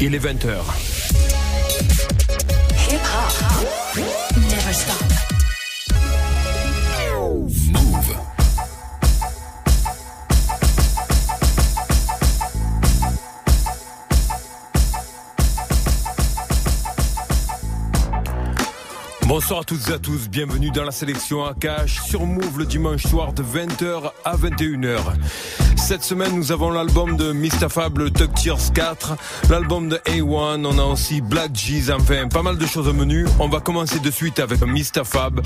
Il est 20h. Hip hop. Never stop. Bonsoir à toutes et à tous, bienvenue dans la sélection à cash sur Move le dimanche soir de 20h à 21h. Cette semaine, nous avons l'album de Mistafab, le Tuck Tears 4, l'album de A1, on a aussi Black G's, enfin pas mal de choses au menu. On va commencer de suite avec Mistafab,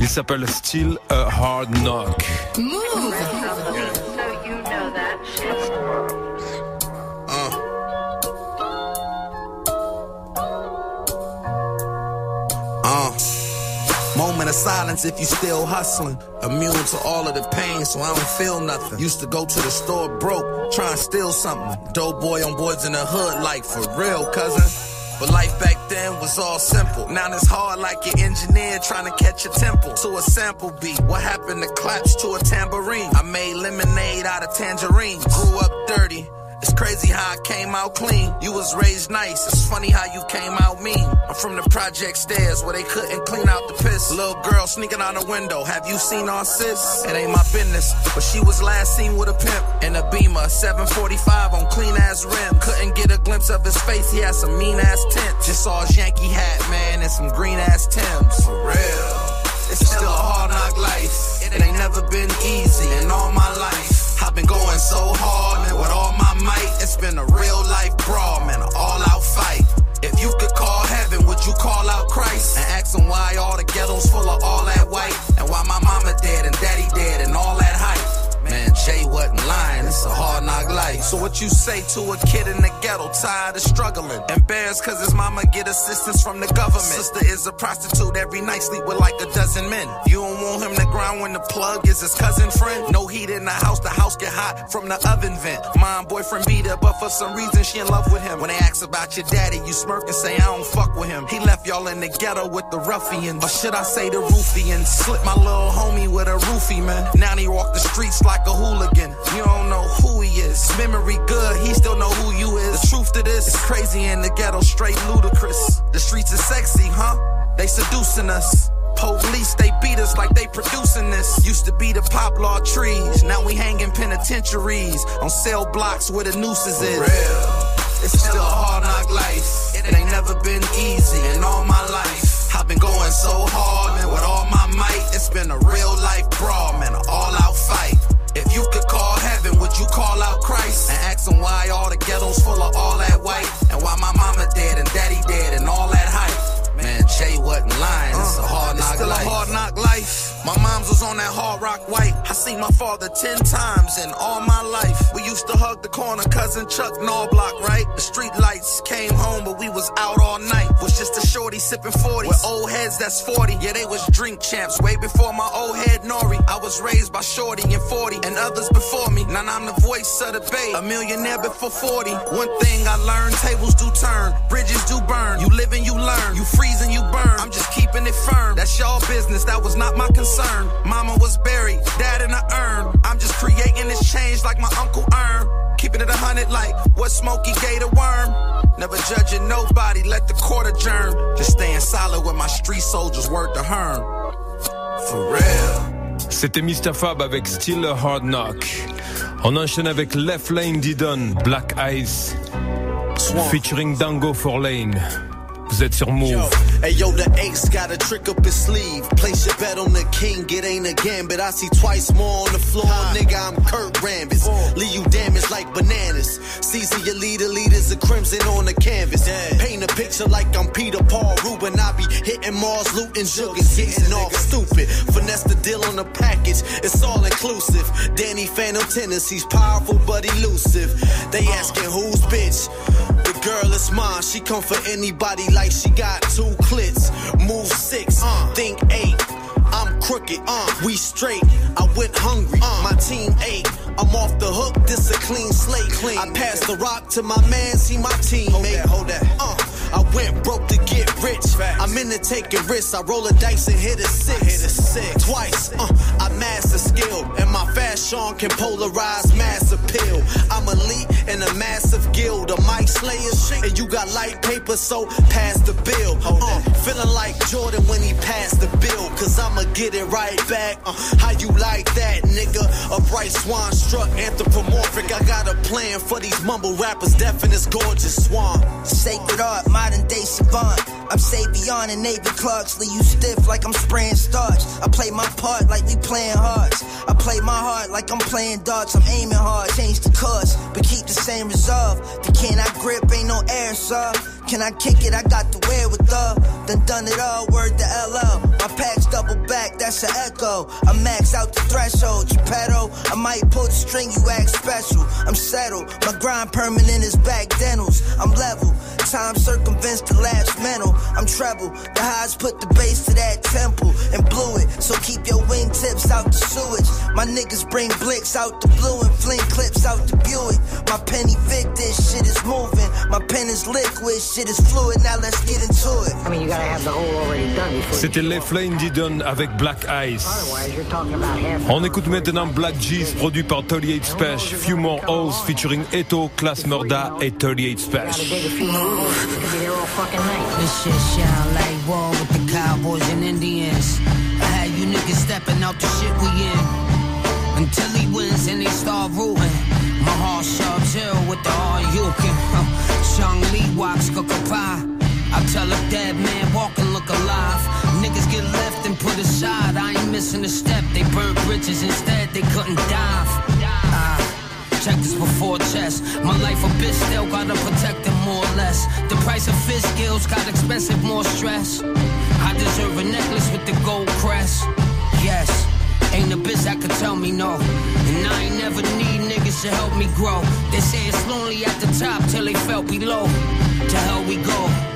il s'appelle Still a Hard Knock. Silence if you still hustling. Immune to all of the pain, so I don't feel nothing. Used to go to the store broke, try and steal something. Dope boy on boards in the hood, like for real, cousin. But life back then was all simple. Now it's hard like your engineer trying to catch a tempo to a sample beat. What happened to claps to a tambourine? I made lemonade out of tangerines. Grew up dirty. It's crazy how I came out clean. You was raised nice. It's funny how you came out mean. I'm from the project stairs where they couldn't clean out the piss. Little girl sneaking out the window. Have you seen our sis? It ain't my business, but she was last seen with a pimp in a Beamer. 745 on clean ass rim. Couldn't get a glimpse of his face. He had some mean ass tint. Just saw his Yankee hat, man, and some green ass Tims. For real. It's still a hard knock life. It ain't never been easy in all my life. I've been going so hard, man, with all my might. It's been a real life brawl, man, all out So what you say to a kid in the ghetto, tired of struggling? Embarrassed cause his mama get assistance from the government. Sister is a prostitute every night, sleep with like a dozen men. You don't want him to grind when the plug is his cousin friend? No heat in the house, the house get hot from the oven vent. Mom, boyfriend beat her, but for some reason she in love with him. When they ask about your daddy, you smirk and say, I don't fuck with him. He left y'all in the ghetto with the ruffians. Or should I say the ruffians? Slip my little homie with a roofie, man. Now he walk the streets like a hooligan. You don't know who he is. Memory good, he still know who you is. The truth to this is crazy in the ghetto, straight ludicrous. The streets are sexy, huh? They seducing us. Police, they beat us like they producing this. Used to be the poplar trees, now we hanging penitentiaries on cell blocks where the nooses is. It's still a hard knock life. It ain't never been easy in all my life. I've been going so hard, man, with all my might. It's been a real life brawl, man, an all out fight. You call out Christ? And ask him why all the ghettos full of all that white? And why my mama dead and daddy dead and all that hype? Man, Jay wasn't lying. It's a uh, hard knock life. still a hard knock life. My mom's was on that hard rock white. I seen my father ten times in all my life. We used to hug the corner, cousin Chuck Norblock, right? The street lights came home, but we was out all night. Was just a shorty sipping 40s. With old heads that's 40. Yeah, they was drink champs way before my old head Nore. I was raised by Shorty and 40 and others before me. Now I'm the voice of the bay. A millionaire before 40. One thing I learned, tables do turn, bridges do burn. You live and you learn. You freeze and you burn. I'm just keeping it firm. That's y'all business. That was not my concern. Mama was buried, dad in a urn. I'm just creating this change like my uncle Earn. Keeping it a hundred like what Smokey gave a worm. Never judging nobody, let the court adjourn. Just staying solid with my street soldiers, word to Hearn. For real. C'était Mistah Fab avec Still a Hard Knock. On enchaîne avec Left Lane Didon, Black Eyes, featuring Dango for Lane. Vous êtes sur Move. Yo, hey yo, the ace got a trick up his sleeve. Place your bet on the king, it ain't a gambit. I see twice more on the floor, nigga. I'm Kurt Rambis. Leave you damaged like bananas. Season your leader, leaders a crimson on the canvas. Paint a picture like I'm Peter Paul Rubens. I be hitting Mars, looting sugars, gazing off stupid. Finesse the deal on the package, it's all inclusive. Danny Phantom tendencies, powerful but elusive. They asking who's bitch. Girl is mine, she come for anybody like she got two clits. Move six, think eight. I'm crooked, uh, we straight. I went hungry, my team ate. I'm off the hook, this a clean slate. Clean. I pass the rock to my man, see my teammate. Hold that, hold that. Uh, I went broke to get rich. I'm into taking risks. I roll a dice and hit a six. Hit a six. Twice. Uh, I Sean can polarize mass appeal. I'm elite in a massive guild of mic slayers, and you got light paper, so pass the bill. Uh, feeling like Jordan when he passed the bill, cause I'ma get it right back. Uh, how you like that, nigga? A bright swan struck anthropomorphic. I got a plan for these mumble rappers, deaf and this gorgeous swan. Sacred art, modern day savant. I'm Savion and Navy Clarks, leave you stiff like I'm spraying starch. I play my part like we playing hearts. I play my heart like I'm playing darts. I'm aiming hard, change the course, but keep the same resolve. The can I grip ain't no air, sir. Can I kick it? I got the wherewithal. Done done it all, word to LL. My packs double back, that's an echo. I max out the threshold, you pedal. I might pull the string, you act special. I'm settled, my grind permanent is back dentals. I'm level, time circumvents the last mental. I'm treble, the highs put the bass to that temple and blew it. So keep your wingtips out the sewage. My niggas bring blicks out the blue and fling clips out the Buick. My penny Vic, this shit is moving. My pen is liquid, shit is fluid. Now let's get into it. I mean, you gotta have the whole already done before. C'était Les Flame Didon avec Black Ice. Otherwise, you're talking about half. On écoute maintenant Black Geez produit par 38 Special, Few More Holes featuring Eto, Klass Murda et 38 Gotta Special. dig a few more holes. You could be there all fucking night. This shit sound like war with the cowboys and Indians. I had you niggas stepping out the shit we in. Until he wins and they start rooting. My heart sharp zero with the all you can. Uh, Chung Lee walks cook a pie. I tell a dead man walk and look alive. Niggas get left and put aside. I ain't missing a step. They burnt bridges instead. They couldn't dive. Ah. Check this before chess. My life a bitch still gotta protect them more or less. The price of fish skills got expensive, more stress. I deserve a necklace with the gold crest. Yes, ain't a bitch that could tell me no. And I ain't never need niggas to help me grow. They say it's lonely at the top till they felt below. To hell we go.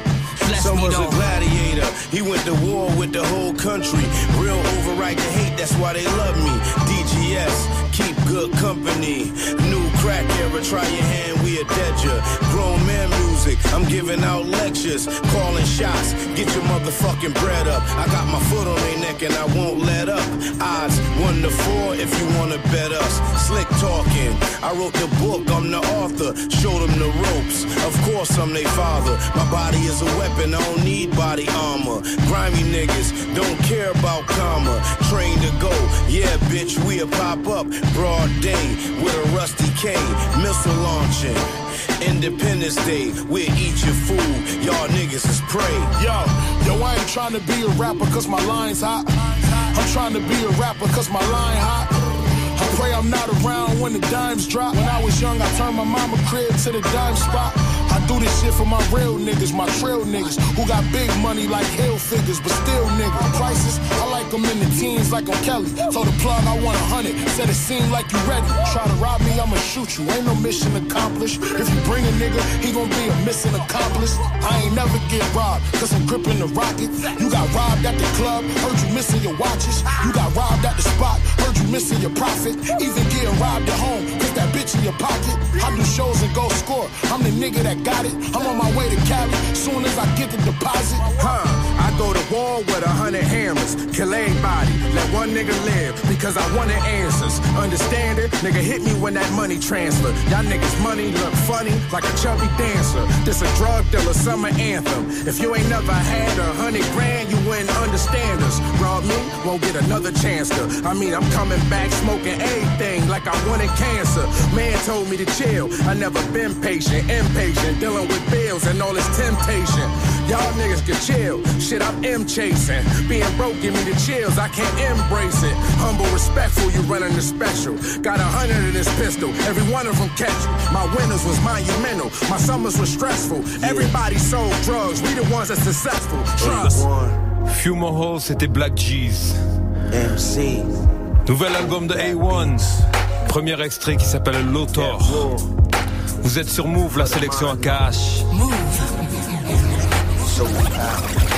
Bless Son me was a gladiator. He went to war with the whole country. Real override the hate, that's why they love me. DGS, keep good company. New crack era, try your hand, we a dead. Grown man music, I'm giving out lectures, calling shots. Get your motherfucking bread up. I got my foot on their neck and I won't let up. Odds one to four if you wanna bet us. Slick talking, I wrote the book, I'm the author. Showed them the ropes. Of course I'm their father. My body is a weapon, I don't need body armor. Grimy niggas don't care about karma. Train to go, yeah, bitch, we a pop up. Broad day with a rusty K, missile launching. Independence Day, we'll eat your food. Y'all niggas is prey. Yo, yo, I ain't trying to be a rapper cause my line's hot. I'm trying to be a rapper cause my line hot. I pray I'm not around when the dimes drop. When I was young, I turned my mama crib to the dime spot. Do this shit for my real niggas, my trail niggas, who got big money like hill figures, but still niggas. Prices, I like them in the teens like I'm Kelly. Told the plug I want a hundred, said it seemed like you ready. Try to rob me, I'ma shoot you. Ain't no mission accomplished. If you bring a nigga, he gon' be a missing accomplice. I ain't never get robbed, cause I'm gripping the rocket. You got robbed at the club, heard you missing your watches. You got robbed at the spot, heard you missing your profit. Even getting robbed at home, cause that bitch in your pocket. I do shows and go score. I'm the nigga that got it. I'm on my way to Cali. Soon as I get the deposit, Huh, go to war with a hundred hammers, kill everybody, let one nigga live, because I wanted answers. Understand it? Nigga hit me when that money transfer. Y'all niggas money look funny, like a chubby dancer. This a drug dealer summer anthem. If you ain't never had a hundred grand, you wouldn't understand us. Rob me, won't get another chance to. I mean, I'm coming back smoking everything like I wanted cancer. Man told me to chill. I never been patient, impatient, dealing with bills and all this temptation. Y'all niggas can chill. Shit, I'm M chasing. Being broke give me the chills. I can't embrace it. Humble, respectful, you running the special. Got a hundred in this pistol. Every one of them catch you. My winners was monumental. My summers was stressful. Everybody sold drugs. We the ones that's successful. Trust. Few More Holes, c'était Black Geez. MC. Nouvel album de Awon. Premier extrait qui s'appelle Lotor. Vous êtes sur Move, la sélection à cash. So we out.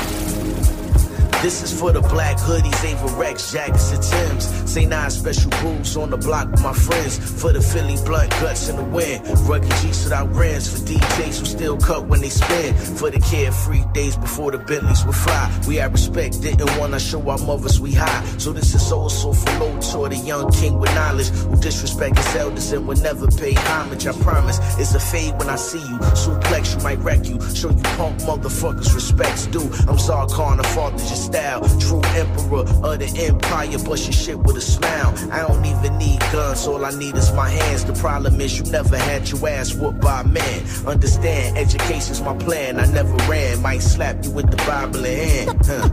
This is for the black hoodies, Ava Rex, jackets, and Tims. Say nine special rules on the block with my friends. For the Philly blunt guts in the wind. Rugged G's without rims. For DJs who still cut when they spin. For the carefree days before the Bentleys would fly. We had respect, didn't wanna show our mothers we high. So this is also for low toward the young king with knowledge. Who disrespect his elders and will never pay homage. I promise it's a fade when I see you. Suplex you might wreck you. Show you punk motherfuckers respects due. I'm Zarkon, the father your style. True emperor of the empire. Bust your shit with a smile. I don't even need guns. All I need is my hands. The problem is you never had your ass whooped by man. Understand, education's my plan. I never ran. Might slap you with the Bible in hand. Huh.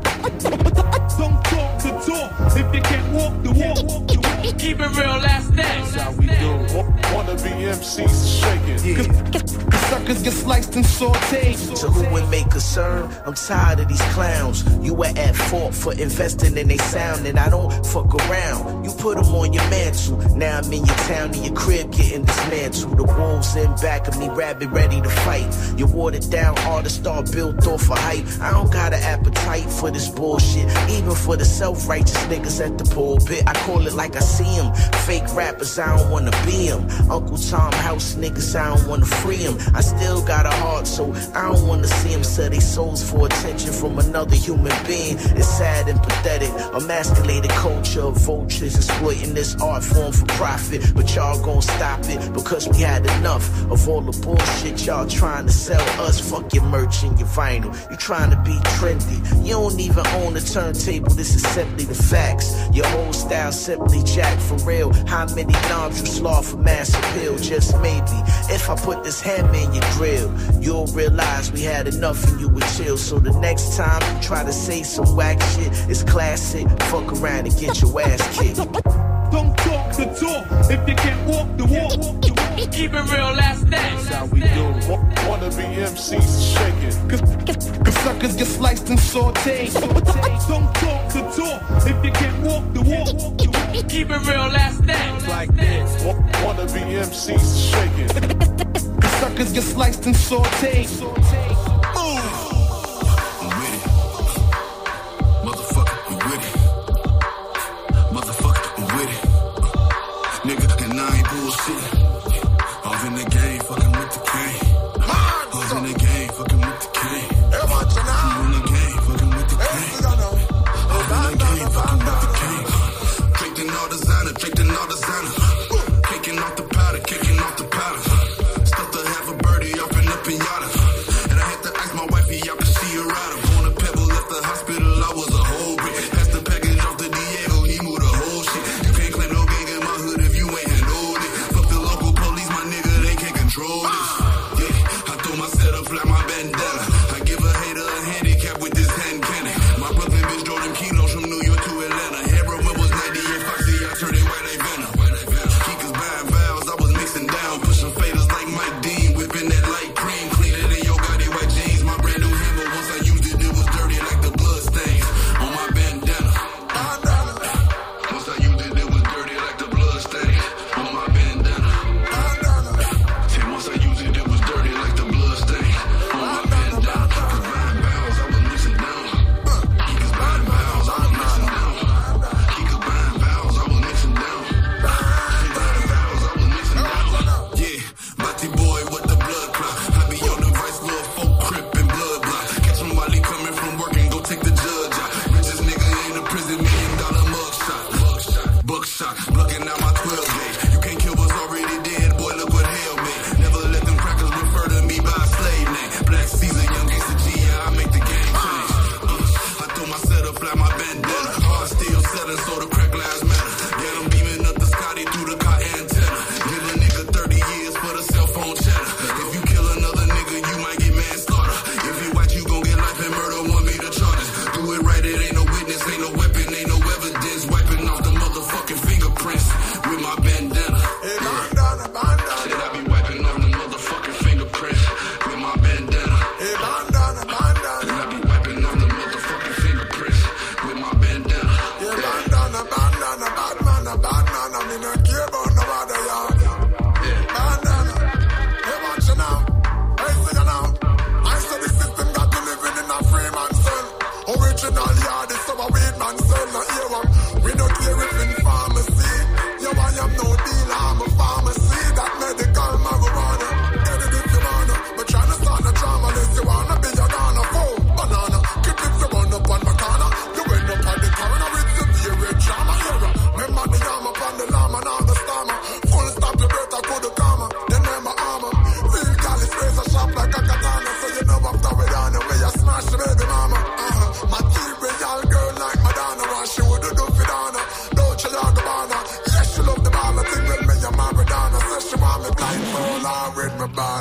Don't talk the talk if you can't walk the walk. Keep it real, that's that. That's how we do. Wanna be MCs shaking. Suckers get sliced and sauteed. To who it may concern, I'm tired of these clowns. You were at fault for investing in they sound, and I don't fuck around. You put them on your mantle. Now I'm in your town, in your crib, getting dismantled. The wolves in back of me, rabid, ready to fight. You watered down artists start built off of hype. I don't got an appetite for this bullshit, even for the self righteous niggas at the pulpit. I call it like I see them. Fake rappers, I don't wanna be them. Uncle Tom House niggas, I don't wanna free them. I still got a heart, so I don't wanna see them sell their souls for attention from another human being. It's sad and pathetic. Emasculated culture of vultures exploiting this art form for profit. But y'all gon' stop it because we had enough of all the bullshit y'all trying to sell us. Fuck your merch and your vinyl. You trying to be trendy. You don't even own a turntable. This is simply the facts. Your whole style simply jack for real. How many knobs you slaw for mass appeal? Just maybe. If I put this hammer in your grill, you'll realize we had enough and you would chill. So the next time you try to say some whack shit, it's classic. Fuck around and get your ass kicked. Don't talk the talk if you can't walk the walk. Keep it real, that's that. That's how we do. Wanna be MCs shaking. Cause, cause suckers get sliced and sauteed. Don't talk the talk if you can't walk the walk. Keep it real, that's that. Like this. Wanna be MCs shaking. Cause suckers get sliced and sauteed.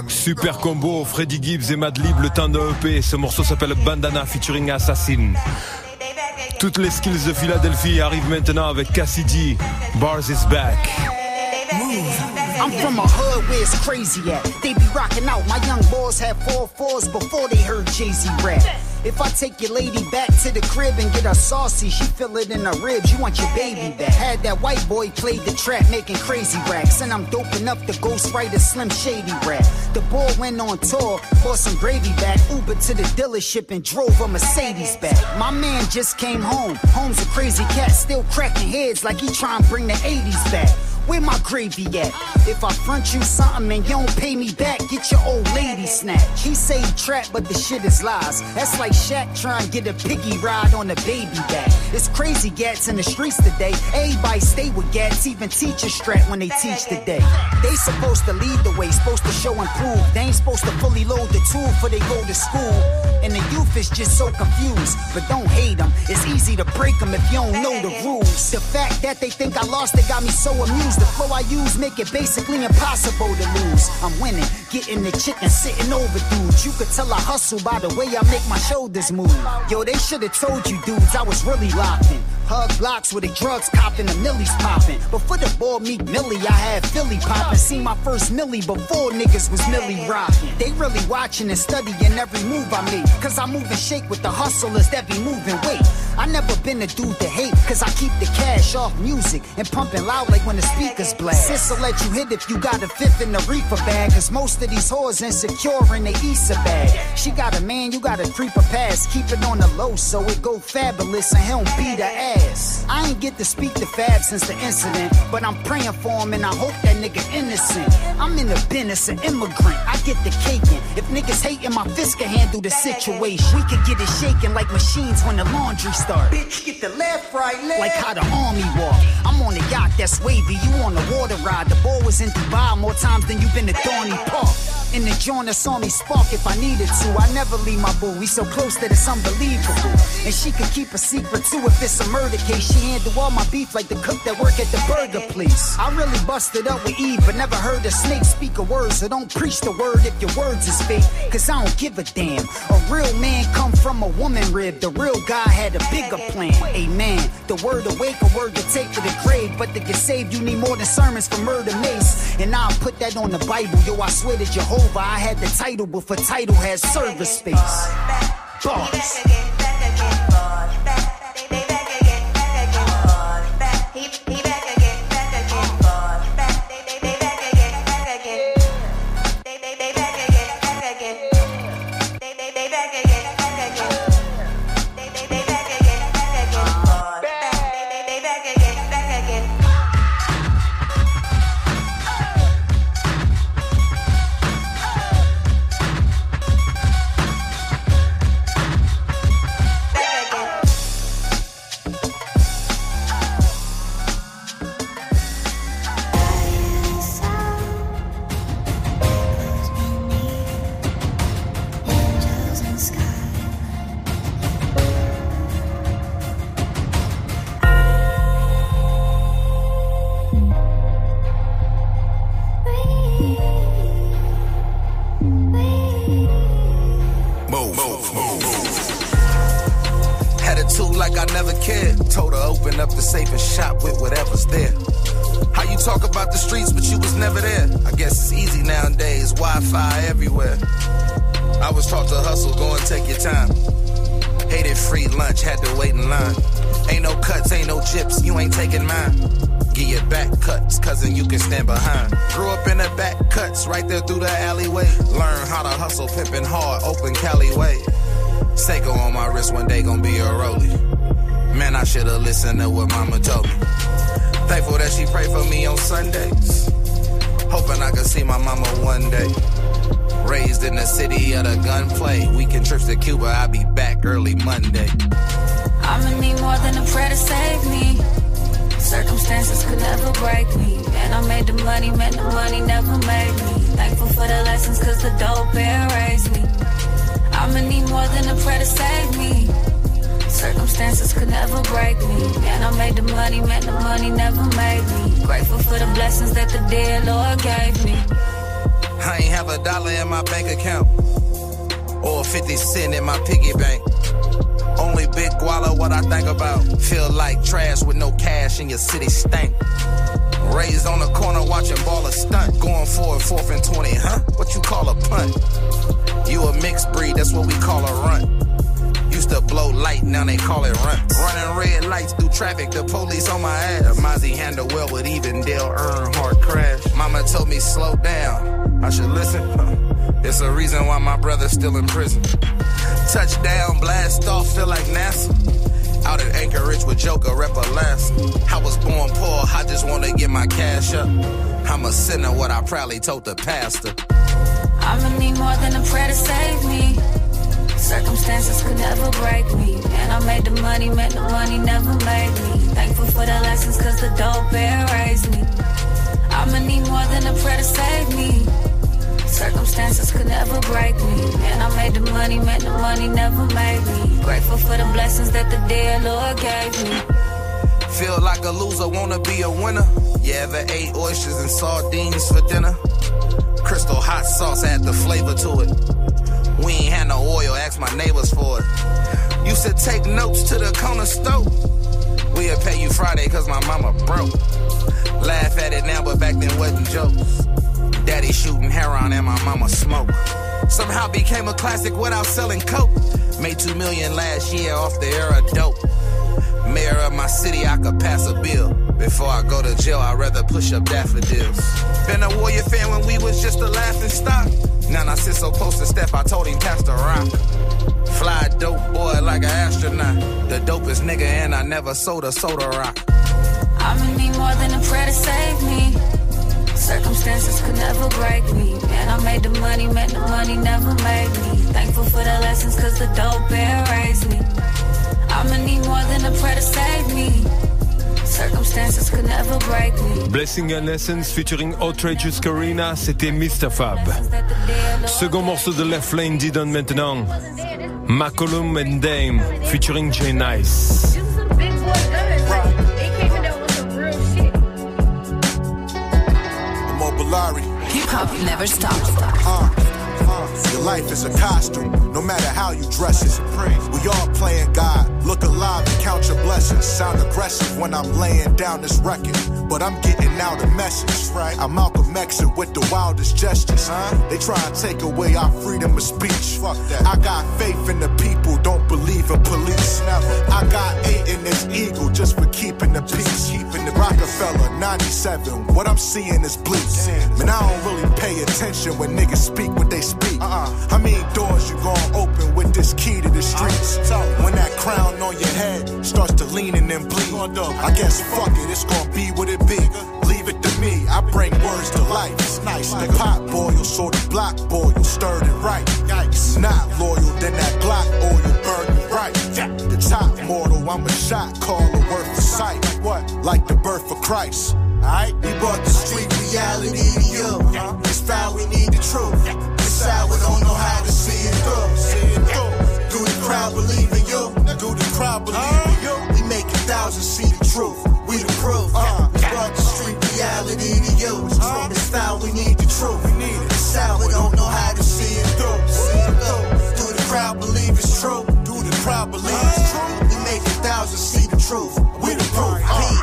Super combo, Freddy Gibbs et Madlib, le temps de EP. Ce morceau s'appelle Bandana featuring Assassin. Toutes les skills de Philadelphie arrivent maintenant avec Cassidy. Bars is back. I'm from a hood where it's crazy at. They be rocking out. My young boys had four fours before they heard Jay Z rap. If I take your lady back to the crib and get her saucy, she feel it in her ribs. You want your baby back. Had that white boy played the trap, making crazy racks. And I'm dope enough to ghost write a Slim Shady rap. The boy went on tour, bought some gravy back, Uber to the dealership and drove a Mercedes back. My man just came home. Home's a crazy cat, still cracking heads like he trying to bring the 80s back. Where my gravy at? If I front you something and you don't pay me back, get your old lady snatched. He say he trap, but the shit is lies. That's like Shaq trying to get a piggy ride on a baby back. It's crazy gats in the streets today. Everybody stay with gats, even teachers strap when they teach today. They supposed to lead the way, supposed to show and prove. They ain't supposed to fully load the tool for they go to school. And the youth is just so confused. But don't hate them. It's easy to break them if you don't know the rules. The fact that they think I lost, they got me so amused. The flow I use make it basically impossible to lose. I'm winning, getting the chicken, sitting over dudes. You could tell I hustle by the way I make my shoulders move. Yo, they should have told you dudes I was really locked in. Hug blocks with the drugs copping, the millies popping. Before the ball meet Millie, I had Philly popping. Seen my first Millie before niggas was Millie rocking. They really watching and studying every move I make. Cause I move and shake with the hustlers that be moving weight. I never been a dude to hate, cause I keep the cash off music and pumping loud like when the speakers blast. Sis'll let you hit if you got a fifth in the reefer bag, cause most of these whores insecure in the Issa bag. She got a man, you gotta creep her past. Keep it on the low so it go fabulous and he don't beat her ass. I ain't get to speak to Fab since the incident, but I'm praying for him and I hope that nigga innocent. I'm in the business, an immigrant, I get the caking. If niggas hating, my fist can handle the situation. We could get it shaking like machines when the laundry start. Bitch, get the left, right, left. Like how the army walk. I'm on a yacht that's wavy, you on the water ride. The ball was in Dubai more times than you've been to Thorny Park. In the joint that saw me spark if I needed to. I never leave my boo. We so close that it's unbelievable. And she can keep a secret too if it's a murder case. She handle all my beef like the cook that work at the burger place. I really busted up with Eve, but never heard a snake speak a word. So don't preach the word if your words is fake. Cause I don't give a damn. A real man come from a woman rib. The real guy had a bigger plan. Amen. The word awake, a word to take to the grave. But to get saved, you need more than sermons for murder mace. And I'll put that on the Bible. Yo, I swear to Jehovah, I had the title, but for title has service space. Bars. Open up the safe and shop with whatever's there. How you talk about the streets, but you was never there? I guess it's easy nowadays. Wi-Fi everywhere. I was taught to hustle, go and take your time. Hated free lunch, had to wait in line. Ain't no cuts, ain't no chips, you ain't taking mine. Get your back cuts, cousin, you can stand behind. Grew up in the back cuts, right there through the alleyway. Learn how to hustle, pimping hard, open Cali way. Seiko on my wrist, one day gonna be a rollie. Man, I should've listened to what mama told me. Thankful that she prayed for me on Sundays. Hoping I could see my mama one day. Raised in the city of the gunplay. Weekend trips to Cuba, I'll be back early Monday. I'ma need more than a prayer to save me. Circumstances could never break me. And I made the money, man, the money never made me. Thankful for the lessons, cause the dope bear raised me. I'ma need more than a prayer to save me. Circumstances could never break me. And I made the money, man, the money never made me. Grateful for the blessings that the dear Lord gave me. I ain't have a dollar in my bank account. Or 50 cent in my piggy bank. Only big guala what I think about. Feel like trash with no cash in your city stank. Raised on the corner watching ball a stunt. Going for it, fourth and 20, huh? What you call a punt? You a mixed breed, that's what we call a runt. Used to blow light, now they call it runt. Running red lights through traffic, the police on my ass. Mozzie handle well with even Dale Earnhardt crash. Mama told me slow down, I should listen. It's a reason why my brother's still in prison. Touchdown, blast off, feel like NASA. Out at Anchorage with Joker, rep Alaska. I was born poor, I just wanna get my cash up. I'm a sinner, what I proudly told the pastor. I'ma need more than a prayer to save me. Circumstances could never break me. And I made the money, man, the money never made me. Thankful for the lessons, cause the dope bear raised me. I'ma need more than a prayer to save me. Circumstances could never break me. And I made the money, man, the money never made me. Grateful for the blessings that the dear Lord gave me. Feel like a loser, wanna be a winner. You ever ate oysters and sardines for dinner? Crystal hot sauce add the flavor to it. We ain't had no oil, ask my neighbors for it. Used to take notes to the corner store. We'll pay you Friday cause my mama broke. Laugh at it now, but back then wasn't jokes. Daddy shooting heroin and my mama smoke. Somehow became a classic without selling coke. Made two million last year off the era dope. Mayor of my city, I could pass a bill. Before I go to jail, I'd rather push up daffodils. Been a Warrior fan when we was just a laughing stock. Now I sit so close to Steph, I told him pass the rock. Fly dope boy like an astronaut. The dopest nigga, and I never sold a soda rock. I'ma need more than a prayer to save me. Circumstances could never break me. And I made the money, man, the money never made me. Thankful for the lessons, cause the dope bear raised me. I'ma need more than a prayer to save me. Circumstances could never break me. Blessing and Lessons featuring Outrageous Karina, c'était Mr. Fab. Second morceau de Left Lane Didon maintenant. McCollum and Dame featuring Jay Nice. Hip hop never stops. Uh, your life is a costume, no matter how you dress it. We all playing God. Look alive and count your blessings. Sound aggressive when I'm laying down this record, but I'm getting out a message. Right? I'm Malcolm X with the wildest gestures. Huh? They try to take away our freedom of speech. Fuck that. I got faith in the people, don't believe in police. I got eight in this eagle just for keeping the peace. Keeping the Rockefeller 97. What I'm seeing is bleak. Man, I don't really pay attention when niggas speak what they speak. Uh-uh. How many doors you gon' open with this key to the streets? When that crown on your head starts to lean and then bleed. I guess fuck it, it's gon' be what it be. Leave it to me, I bring words to life. It's Nice, the pot boil, so the block boil, stirred it right. Yikes, not loyal, then that Glock oil burn right. The top mortal, I'm a shot caller worth a sight. What? Like the birth of Christ. Alright, We brought the street reality to you. It's foul, we need the truth. It's sad, we don't know how to see it through. See it through. Do the crowd believe in you? Do the crowd believe in you? We make a thousand see the truth. We the proof. Uh, we brought the street reality to you. It's foul, we need the truth. We need it. It's sad, we don't know how to see it through. See it through. Do the crowd believe it's true? Do the crowd believe? We make a thousand see the truth. We the proof. Pete,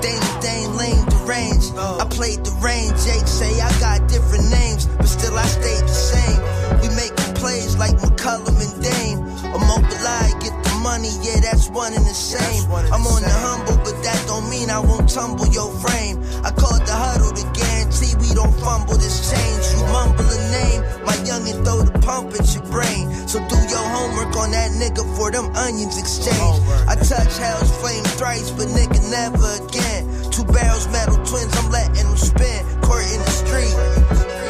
Dane, Dane, lane, deranged. I played the range. Jake say I got different names, but still I stayed the same. We making plays like McCollum and Dame. A mobilize, get the money, yeah, that's one and the same. I'm on the humble, but that don't mean I won't tumble your frame. I called the huddle to guarantee we don't fumble this change. You mumble a name, my youngin' throw the pump at your brain. So do your homework on that nigga for them onions exchange. I touch hell's flame thrice, but nigga never again. Two barrels, metal twins, I'm letting them spin. Court in the street.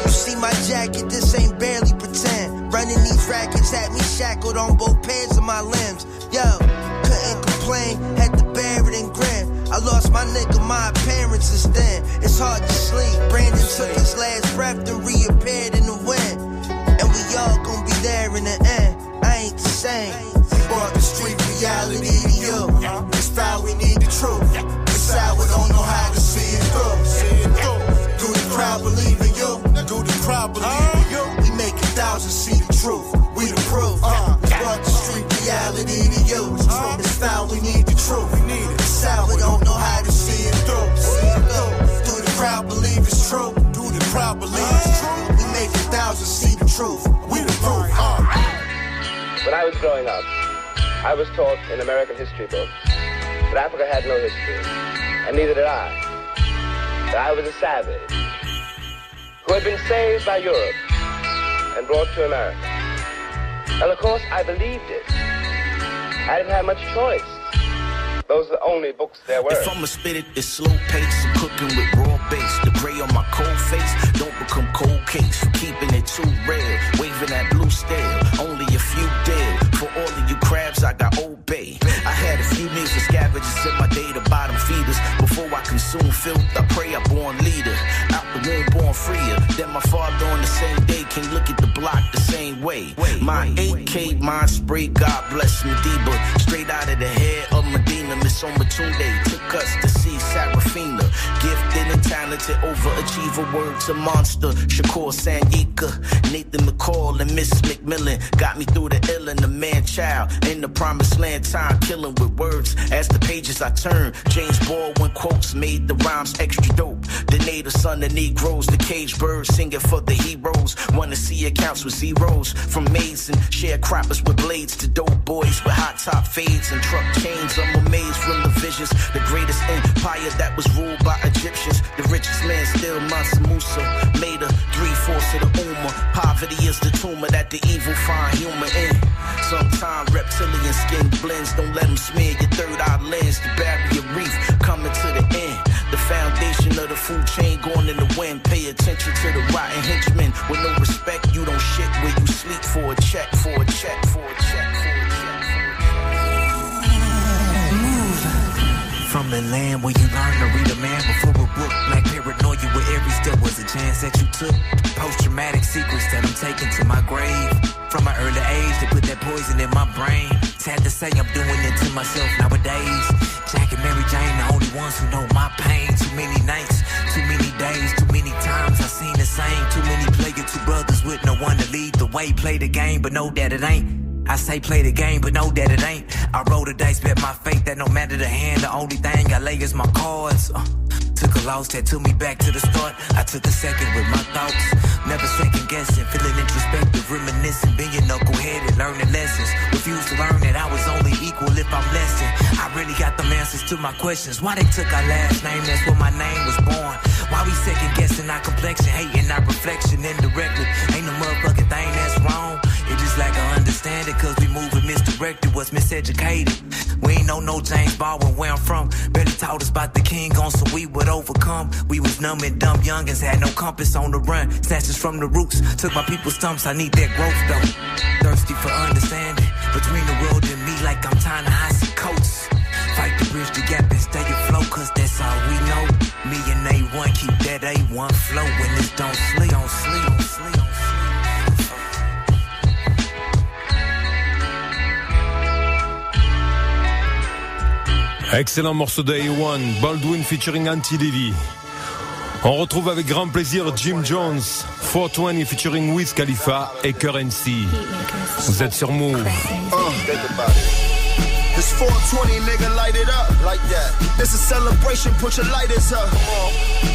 You see my jacket, this ain't barely pretend. Running these rackets had me shackled on both pairs of my limbs. Yo, couldn't complain, had to bear it and grin. I lost my nigga, my parents since then. It's hard to sleep. Brandon took his last breath and reappeared in the wind. And we all gon' be there in the end. I ain't the same. We brought the street reality to you. It's foul, we need the truth. It's out, we don't know how to see it through. Do the crowd believe in you? Do the crowd believe in you? We make a thousand see the truth. We the proof. We brought the street reality to you. It's foul, we need the truth. It's out, we don't know how to see it through. See it through. Do the crowd believe it's true? Do the crowd believe it's true? Truth. We the proof. When I was growing up, I was taught in American history books that Africa had no history, and neither did I. That I was a savage who had been saved by Europe and brought to America. And of course, I believed it. I didn't have much choice. Those are the only books there were. If I'ma spit it, it's slow pace. I'm cooking with raw bass. The gray on my cold face I got Old Bay. I had a few meals for scavengers in my day, the bottom feeders. Before I consume filth, I pray I born leader. Out the womb, born freer. Then my father on the same day can look at the block the same way. My 8K mind spray, God bless Medeba. Straight out of the head of Medina, Miss Omatunde took us to see Sarafina. Gifted and talented, overachiever, word to monster. Shakur Sanyika, Nathan McCall, and Miss McMillan got me through the ill and the man child. In the promised land, time killing with words. As the pages I turn, James Baldwin quotes made the rhymes extra dope. The native son of Negroes, the cage birds singing for the heroes. Wanna see accounts with zeros from maids and sharecroppers with blades to dope boys with hot top fades and truck chains. I'm amazed from the visions. The greatest empire that was ruled by Egyptians. The richest man still Mansa Musa. Made a three fourths of the Ummah. Poverty is the tumor that the evil find humor in. Sometimes reptilian skin blends. Don't let them smear your third eye lens. The barrier reef coming to the end. The foundation of the food chain going in the wind. Pay attention to the rotten henchmen. With no respect, you don't shit where you sleep for a check, for a check, for a check, for a From the land where you learn to read a man before a book. Like paranoia where every step was a chance that you took. Post traumatic secrets that I'm taking to my grave. From my early age, they put that poison in my brain. Sad to say, I'm doing it to myself nowadays. Jack and Mary Jane, the only ones who know my pain. Too many nights, too many days, too many times I've seen the same. Too many player, two brothers with no one to lead the way. Play the game, but know that it ain't. I say play the game, but know that it ain't. I roll the dice, bet my faith that no matter the hand, the only thing I lay is my cards. Uh, took a loss that took me back to the start. I took a second with my thoughts. Never second guessing, feeling introspective, reminiscing, being knuckleheaded, learning lessons. Refused to learn that I was only equal if I'm less than. I really got them answers to my questions. Why they took our last name, that's where my name was born. Why we second guessing our complexion, hating our reflection indirectly. Ain't no motherfucking Cause we moving misdirected, was miseducated. We ain't know no James Baldwin where I'm from. Barely taught us about the king on so we would overcome. We was numb and dumb youngins, had no compass on the run. Snatches from the roots, took my people's stumps, I need that growth though. Thirsty for understanding, between the world and me like I'm tying icy coats. Fight to bridge the gap and stay afloat, cause that's all we know. Me and A1 keep that A1 flow when it don't sleep, don't sleep, don't sleep. Don't sleep. Excellent morceau de A1, Baldwin featuring Anti-Levy. On retrouve avec grand plaisir Jim Jones, 420 featuring Wiz Khalifa et Currency. Vous êtes sur Move. It's 420, nigga, light it up like that. It's a celebration, put your lighters up.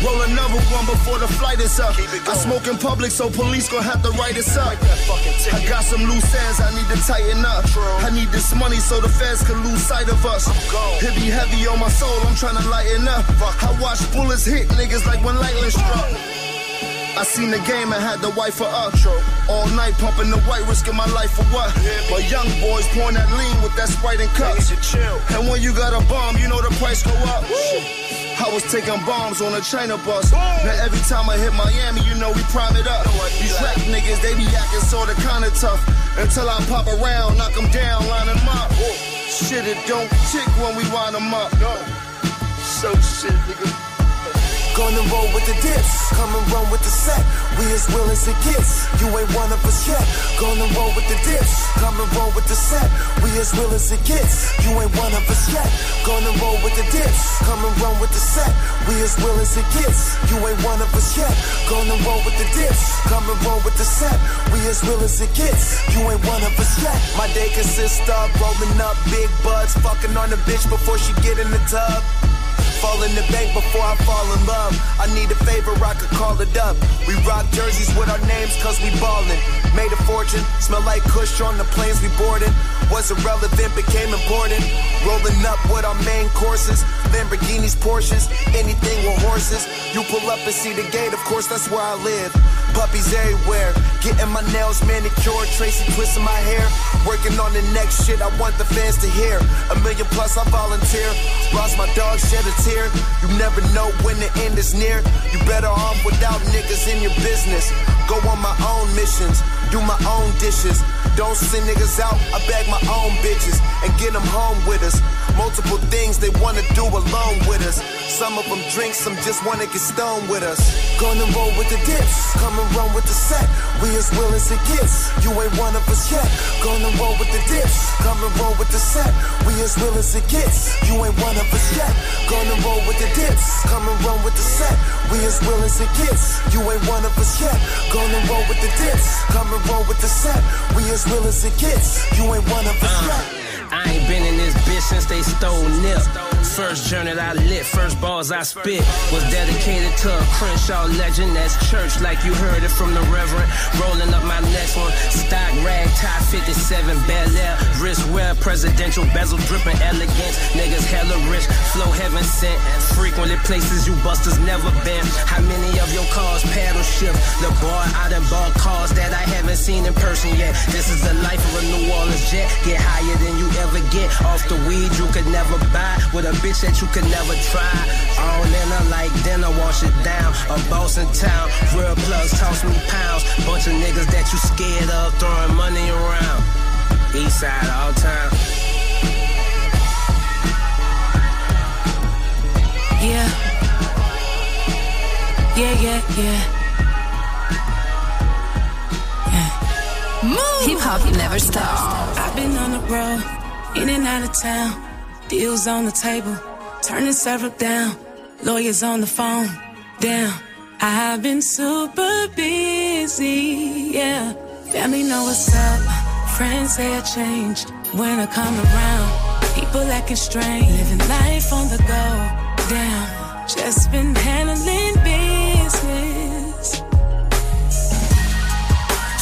Roll another one before the flight is up. I smoke in public, so police gon' have to write us up. I got some loose ends, I need to tighten up. I need this money so the feds can lose sight of us. It be heavy on my soul, I'm tryna lighten up. I watch bullets hit niggas like when lightning struck. I seen the game and had the wife for up. All night pumping the white, risking my life for what? But young boys pouring that lean with that sprite and cups. And when you got a bomb, you know the price go up. I was taking bombs on a China bus. Now every time I hit Miami, you know we prime it up. These rap niggas, they be acting sorta kinda tough. Until I pop around, knock them down, line them up. Shit, it don't tick when we wind them up. So shit, nigga. Gonna roll with the dips, come and run with the set. We as real as it gets, you ain't one of us yet. Gonna roll with the dips, come and roll with the set. We as real as it gets, you ain't one of us yet. Gonna roll with the dips, come and run with the set. We as real as it gets, you ain't one of us yet. Gonna roll with the dips, come and roll with the set. We as real as it gets, you ain't one of us yet. My day consists of rolling up big buds, fucking on the bitch before she get in the tub. Fall in the bank before I fall in love. I need a favor, I could call it up. We rock jerseys with our names cause we ballin'. Made a fortune, smell like Kush on the planes we boarding. Was irrelevant, became important. Rolling up with our main courses. Lamborghinis, Porsches, anything with horses. You pull up and see the gate, of course that's where I live. Puppies everywhere, getting my nails manicured, Tracy twisting my hair. Working on the next shit I want the fans to hear. A million plus, I volunteer. Lost my dog, shed a tear. You never know when the end is near. You better off without niggas in your business. Go on my own missions, do my own dishes. Don't send niggas out, I bag my own bitches and get them home with us. Multiple things they wanna do alone with us. Some of them drink, some just wanna get stoned with us. Gonna roll with the dips, come and run with the set. We as real as it gets, you ain't one of us yet. Gonna roll with the dips, come and roll with the set. We as real as it gets, you ain't one of us yet. Gonna roll with the dips, come and run with the set. We as real as it gets, you ain't one of us yet. Gonna roll with the dips, come and roll with the set. We as real as it gets, you ain't one of us uh, yet. I ain't been in this bitch since they stole Nip. First journey I lit, first balls I spit was dedicated to a Crenshaw legend. That's church, like you heard it from the Reverend. Rolling up my next one, stock rag tie 57 Bel Air, wrist wear, presidential bezel dripping elegance. Niggas hella rich, flow heaven sent. Frequently places you busters never been. How many of your cars paddle shift? The boy I done bought cars that I haven't seen in person yet. This is the life of a New Orleans jet. Get higher than you ever get off the weed you could never buy with a bitch that you could never try. All in her like dinner, wash it down. A boss in town, real plugs toss me pounds. Bunch of niggas that you scared of throwing money around. East side all time. Yeah. Yeah, yeah, yeah. Move. Hip hop never stops. I've been on the road, in and out of town. Deals on the table, turning several down. Lawyers on the phone, down. I've been super busy, yeah. Family know what's up. Friends say I changed when I come around. People acting strange, living life on the go, down. Just been handling business.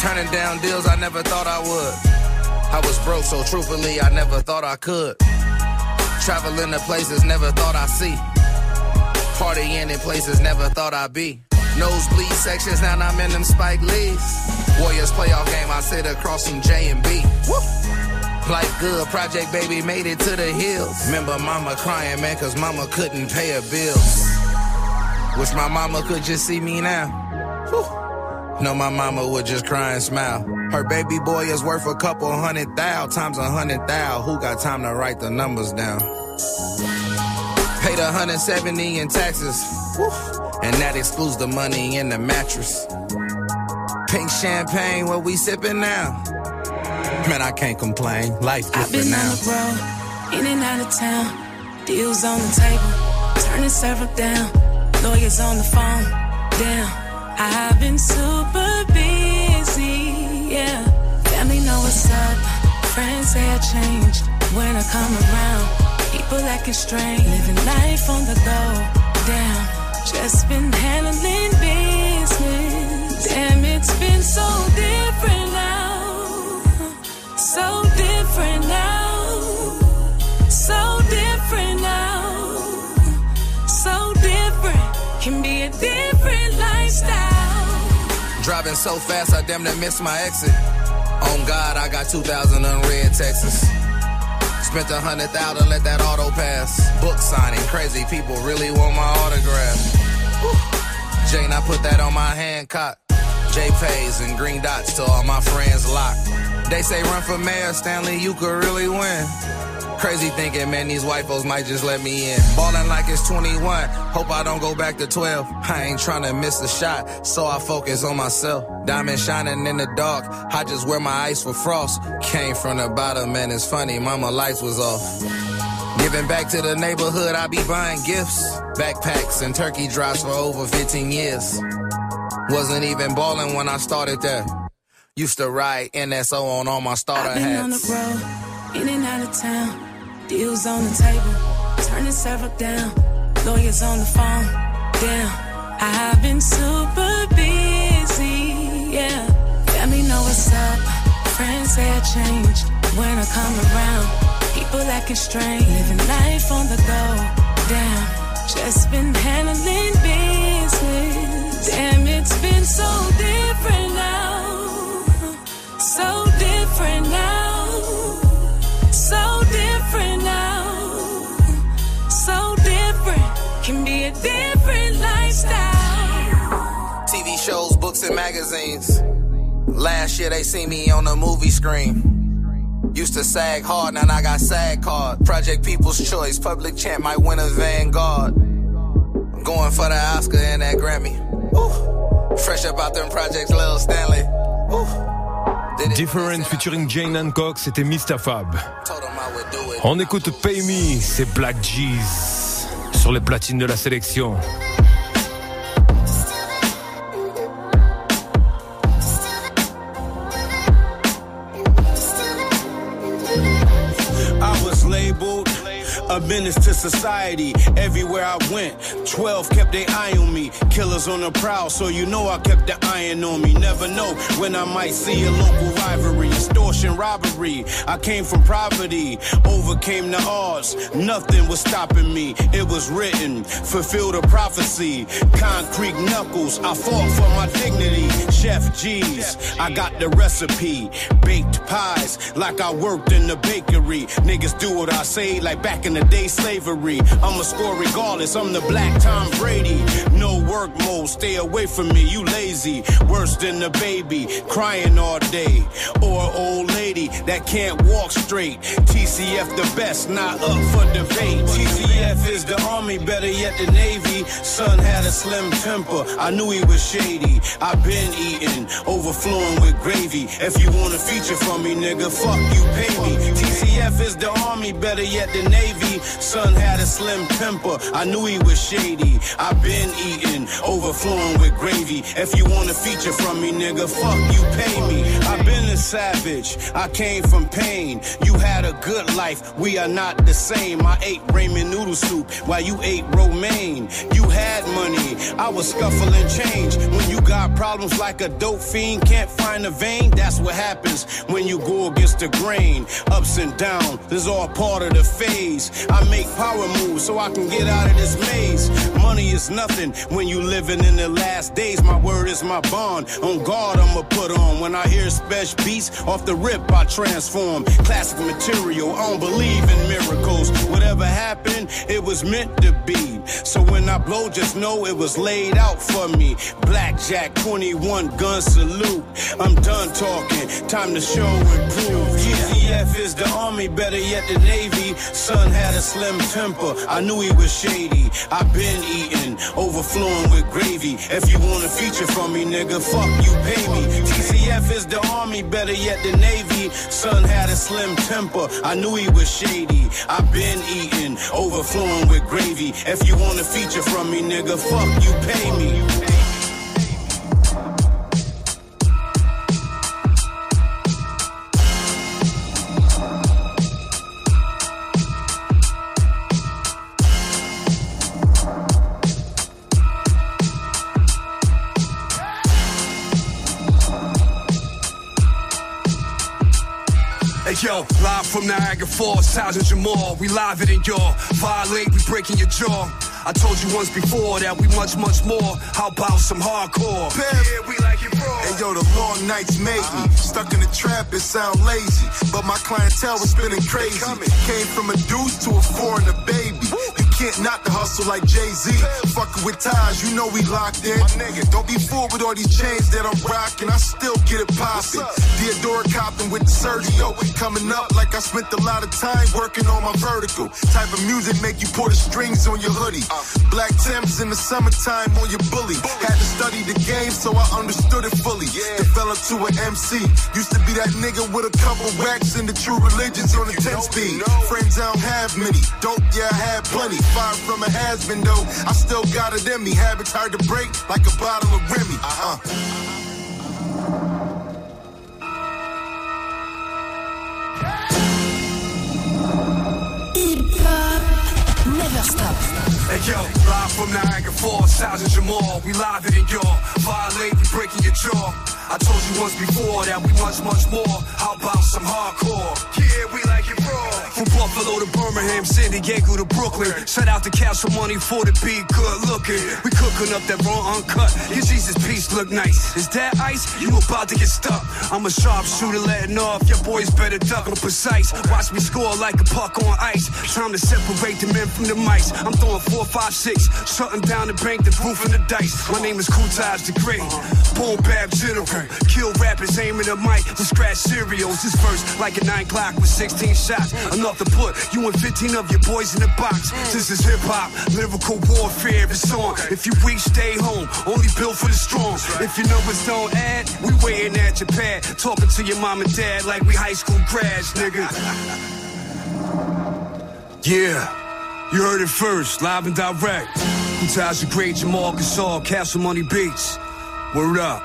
Turning down deals I never thought I would. I was broke, so truthfully, I never thought I could. Traveling to places never thought I'd see. Partying in places never thought I'd be. Nosebleed sections, now I'm in them Spike Lees. Warriors playoff game, I sit across from J and B. Life good, Project Baby made it to the hills. Remember mama crying, man, cause mama couldn't pay her bills. Wish my mama could just see me now. No, my mama would just cry and smile. Her baby boy is worth a couple hundred thou times a hundred thou. Who got time to write the numbers down? Paid 170 in taxes. Whew. And that excludes the money in the mattress. Pink champagne, what we sipping now? Man, I can't complain. Life I've different been now. on the road, in and out of town. Deals on the table, turning several down. Lawyers on the phone, down. I've been super busy, yeah. Family know what's up. Friends say I changed when I come around. People acting strange, living life on the go, down. Just been handling business. Damn, it's been so different now. So different now. So different now. So different. Can be a different lifestyle. Driving so fast, I damn near missed my exit. On God, I got 2,000 unread Texas. Spent a hundred thousand, let that auto pass. Book signing, crazy people really want my autograph. Jane, I put that on my Hancock. JPays and green dots to all my friends locked. They say run for mayor, Stanley, you could really win. Crazy thinking, man, these white folks might just let me in. Ballin' like it's 21, hope I don't go back to 12. I ain't tryna miss a shot, so I focus on myself. Diamond shining in the dark, I just wear my ice for frost. Came from the bottom, man, it's funny, mama lights was off. Giving back to the neighborhood, I be buying gifts, backpacks, and turkey drives for over 15 years. Wasn't even ballin' when I started there. Used to ride NSO on all my starter I've been hats. on the road, in and out of town. Deals on the table, turning several down. Lawyers on the phone, damn. I've been super busy, yeah. Family know what's up, friends say I changed. When I come around, people acting strange. Living life on the go, damn. Just been handling business. Damn, it's been so different now. So different now. A different lifestyle. TV shows, books, and magazines. Last year they see me on the movie screen. Used to sag hard, now I got SAG card. Project People's Choice, public champ might win a Vanguard. I'm going for the Oscar and that Grammy. Woo. Fresh up out them projects, Lil Stanley. Woo. Different featuring Jane Hancock, c'était Mistah Fab. On écoute Pay Me, c'est Black Geez sur les platines de la sélection. A menace to society everywhere I went. 12 kept their eye on me. Killers on the prowl, so you know I kept the iron on me. Never know when I might see a local rivalry, extortion, robbery. I came from poverty, overcame the odds. Nothing was stopping me. It was written, fulfill the prophecy. Concrete knuckles, I fought for my dignity. Chef G's, I got the recipe. Baked pies, like I worked in the bakery. Niggas do what I say, like back in the day, slavery. I'ma score regardless, I'm the black Tom Brady. No work mode, stay away from me, you lazy. Worse than the baby, crying all day. Or an old lady that can't walk straight. TCF the best, not up for debate. TCF is the army, better yet the navy. Son had a slim temper, I knew he was shady. i been eating, overflowing with gravy. If you want a feature from me, nigga, fuck you, pay me. TCF is the army, better yet the navy. Son had a slim temper, I knew he was shady. i been eating, overflowing with gravy. If you want a feature from me, nigga, fuck you, pay me. i been a savage, I came from pain. You had a good life, we are not the same. I ate ramen noodle soup while you ate romaine. You I was scuffling change. When you got problems like a dope fiend, can't find a vein, that's what happens when you go against the grain. Ups and downs, this is all part of the phase. I make power moves so I can get out of this maze. Money is nothing when you living in the last days. My word is my bond. On guard, I'ma put on. When I hear special beats off the rip, I transform. Classic material, I don't believe in miracles. Whatever happened, it was meant to be. So when I blow, just know it was laid out for me. Blackjack 21 gun salute. I'm done talking, time to show and prove. GZF is the army, better yet the navy. Son had a slim temper, I knew he was shady. i been eating, overflowing with gravy. If you want a feature from me, nigga, fuck you, pay me. TCF is the army, better yet the navy. Son had a slim temper, I knew he was shady. i been eating, overflowing with gravy. If you want a feature from me, nigga, fuck you, pay me. Hey yo, live from Niagara Falls, Towns and Jamal. We live it in y'all. Violate, we breaking your jaw. I told you once before that we much, much more. How about some hardcore? Yeah, we like it raw. And yo, the long nights made me uh-huh. stuck in the trap. It sound lazy, but my clientele was spinning crazy. Came from a deuce to a four and a baby. You can't knock the hustle like Jay Z. Fucking with ties, you know we locked in. Don't be fooled with all these chains that I'm rocking. I still get it poppin'. Theodora Compton with the Sergio. Coming up like I spent a lot of time working on my vertical. Type of music make you pull the strings on your hoodie. Black Timbs in the summertime on your bully. Had to study the game so I understood it fully. Developed to an MC. Used to be that nigga with a couple racks in the true religions on the 10 speed. Friends I don't have many. Dope, yeah, I had plenty. Far from a has been though. I still got it in me. Habits hard to break like a bottle of Remy. Uh-huh. Never stop. Hey yo, live from Niagara Falls, of Jamal. We live it in your violate, we breaking your jaw. I told you once before that we much, much more. How about some hardcore? Yeah, we like it raw. From Buffalo to Birmingham, San Diego to Brooklyn. Shout out to Castle Money for the beat, good looking. We cooking up that raw uncut. Your Jesus piece look nice. Is that ice? You about to get stuck. I'm a sharpshooter letting off. Your boys better duck. I'm precise. Watch me score like a puck on ice. Time to separate the men from the mice. I'm throwing four, five, six. Shutting down the bank, the roof and the dice. My name is Cool Kutaj the Great. Boom, bap, general. Kill rappers, aiming the mic with scratch cereals. This verse like a nine clock with 16 shots. Enough to put you and 15 of your boys in the box. This is hip hop, lyrical warfare. It's on. If you weak, stay home. Only built for the strong. If your numbers don't add, we waiting at your pad. Talking to your mom and dad like we high school grads, nigga. Yeah, you heard it first, live and direct. Kutaj the Great, Jamal Gasol, Castle Money Beats. Word up.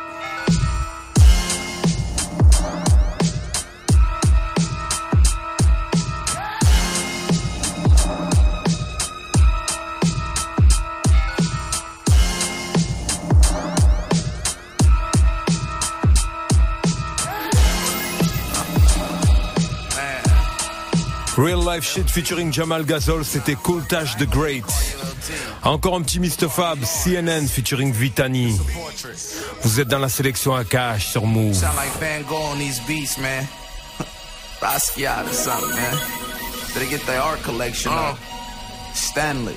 Real Life Shit featuring Jamal Gazol, c'était Cool Tash the Great. Encore un petit Mr. Fab, CNN featuring Vitani. Vous êtes dans la sélection à cash sur Move. Sound like Van Gogh on these beats, man. Basquiat or something, man. Better get their art collection up. Stanley.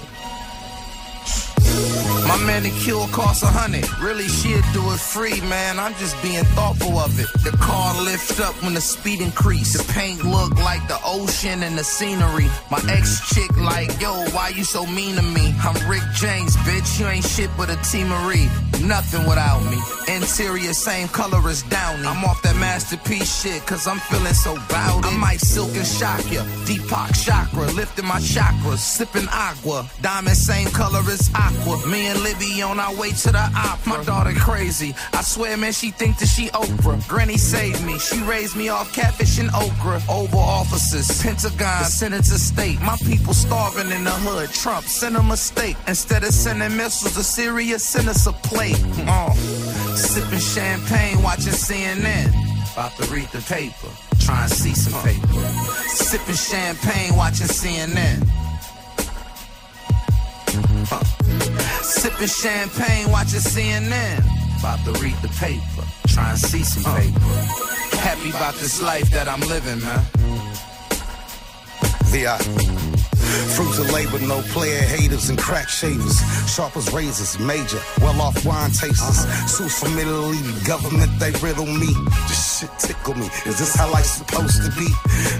My manicure costs a hundred. Really, she'd do it free, man. I'm just being thoughtful of it. The car lifts up when the speed increase. The paint look like the ocean and the scenery. My ex chick like, yo, why you so mean to me? I'm Rick James, bitch. You ain't shit but a teamery. Nothing without me. Interior same color as Downey. I'm off that masterpiece shit, cause I'm feeling so bowed. I might silk and shock ya. Deepak Chopra, lifting my chakras, sipping agua. Diamond same color as aqua. Me and Libby on our way to the op. My daughter crazy. I swear, man, she think that she Oprah. Granny saved me. She raised me off catfish and okra. Oval offices, Pentagon, Senator State. My people starving in the hood. Trump sent them a steak. Instead of sending missiles to Syria, send us a plate. Oh. Sipping champagne, watching CNN. About to read the paper. Try and see some uh. paper. Sipping champagne, watching CNN. Huh. Sipping champagne, watching CNN. About to read the paper. Try and see some paper. Happy about this life that I'm living, man. VI. Uh, fruits of labor, no player haters and crack shavers. Sharp as razors, major, well off wine tasters. Suits from Italy, government, they riddle me. This shit tickle me. Is this how life's supposed to be?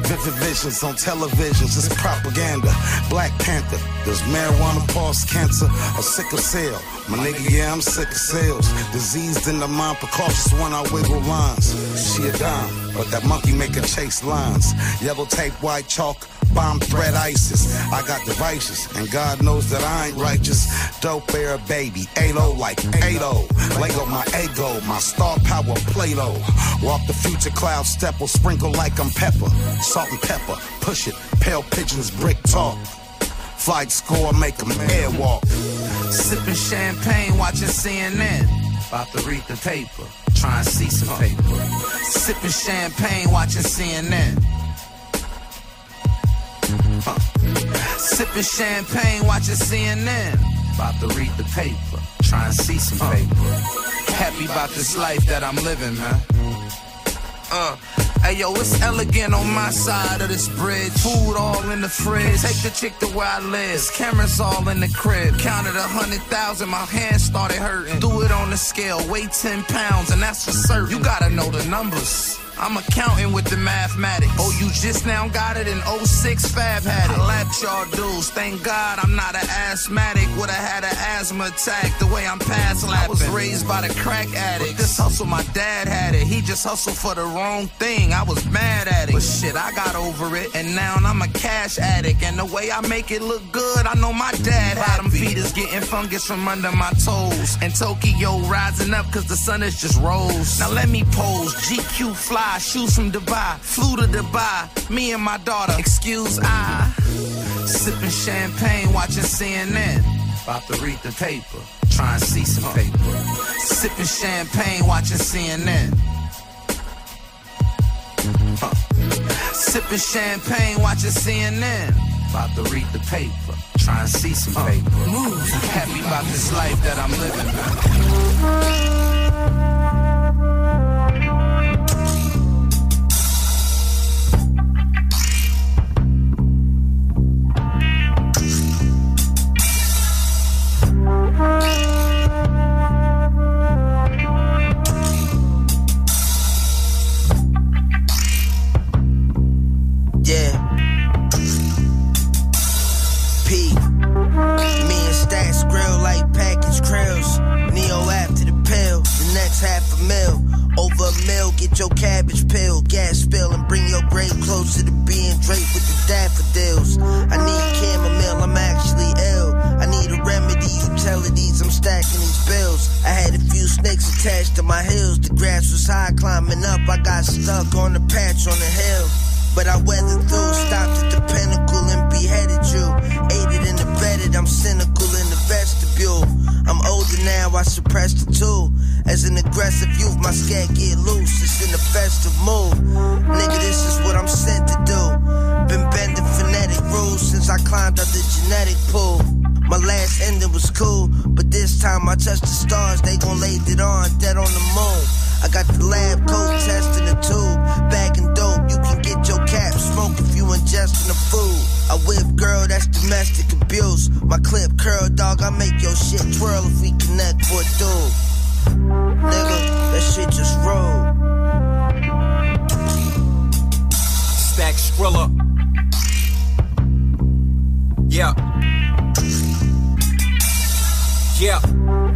Vivid visions on televisions, it's propaganda. Black Panther, does marijuana cause cancer or sickle cell? My nigga, yeah, I'm sick of sales. Diseased in the mind, precautious when I wiggle lines. She a dime, but that monkey make her chase lines. Yellow tape, white chalk, bomb threat ISIS. I got devices, and God knows that I ain't righteous. Dope air baby, 8 like 8 Lego my ego, my star power Play-Doh. Walk the future cloud step will sprinkle like I'm pepper. Salt and pepper, push it, pale pigeons, brick talk. Flight score, make them airwalk. Sipping champagne, watching CNN. About to read the paper. Try and see some paper. Sipping champagne, watching CNN. Huh. Sipping champagne, watching CNN. About to read the paper, try and see some paper. Happy about this life that I'm living, man. Uh, hey yo, it's elegant on my side of this bridge. Food all in the fridge. Take the chick to where I live. Cameras all in the crib. Counted a hundred thousand, my hands started hurting. Do it on the scale, weigh 10 pounds, and that's for certain. You gotta know the numbers. I'm accounting with the mathematics. Oh, you just now got it in 06 Fab had it. I lapped y'all dudes. Thank God I'm not an asthmatic. Would've had an asthma attack the way I'm past lapping. I was raised by the crack addict. This hustle, my dad had it. He just hustled for the wrong thing. I was mad at it. But shit, I got over it. And now I'm a cash addict. And the way I make it look good, I know my dad had them is getting fungus from under my toes. And Tokyo rising up cause the sun is just rose. Now let me pose. GQ fly shoes from Dubai, flew to Dubai, me and my daughter, excuse I, sipping champagne, watching CNN, about to read the paper, try and see some paper, sipping champagne, watching CNN. Huh. Sipping champagne, watching CNN. About to read the paper, try and see some paper. Happy about this life that I'm living, Yeah.